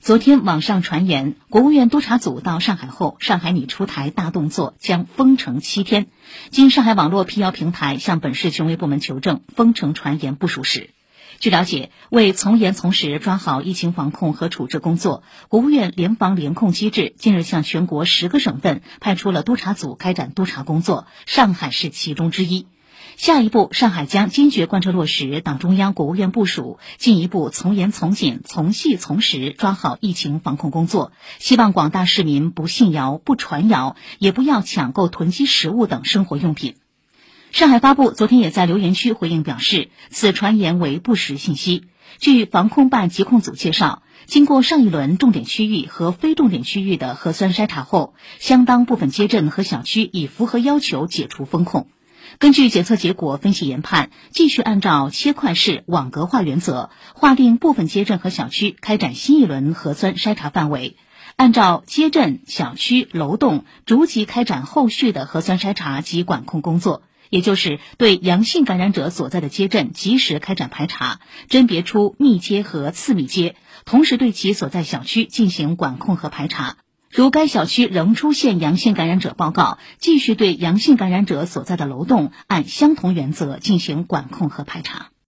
昨天网上传言，国务院督查组到上海后，上海拟出台大动作，将封城七天。经上海网络辟谣平台向本市权威部门求证，封城传言不属实。据了解，为从严从实抓好疫情防控和处置工作，国务院联防联控机制近日向全国十个省份派出了督查组开展督查工作，上海是其中之一。下一步，上海将坚决贯彻落实党中央、国务院部署，进一步从严从紧、从细从实抓好疫情防控工作。希望广大市民不信谣、不传谣，也不要抢购囤积食物等生活用品。上海发布昨天也在留言区回应表示，此传言为不实信息。据防控办疾控组介绍，经过上一轮重点区域和非重点区域的核酸筛查后，相当部分街镇和小区已符合要求解除封控。根据检测结果分析研判，继续按照切块式网格化原则，划定部分街镇和小区开展新一轮核酸筛查范围，按照街镇、小区、楼栋逐级开展后续的核酸筛查及管控工作。也就是对阳性感染者所在的街镇及时开展排查，甄别出密接和次密接，同时对其所在小区进行管控和排查。如该小区仍出现阳性感染者报告，继续对阳性感染者所在的楼栋按相同原则进行管控和排查。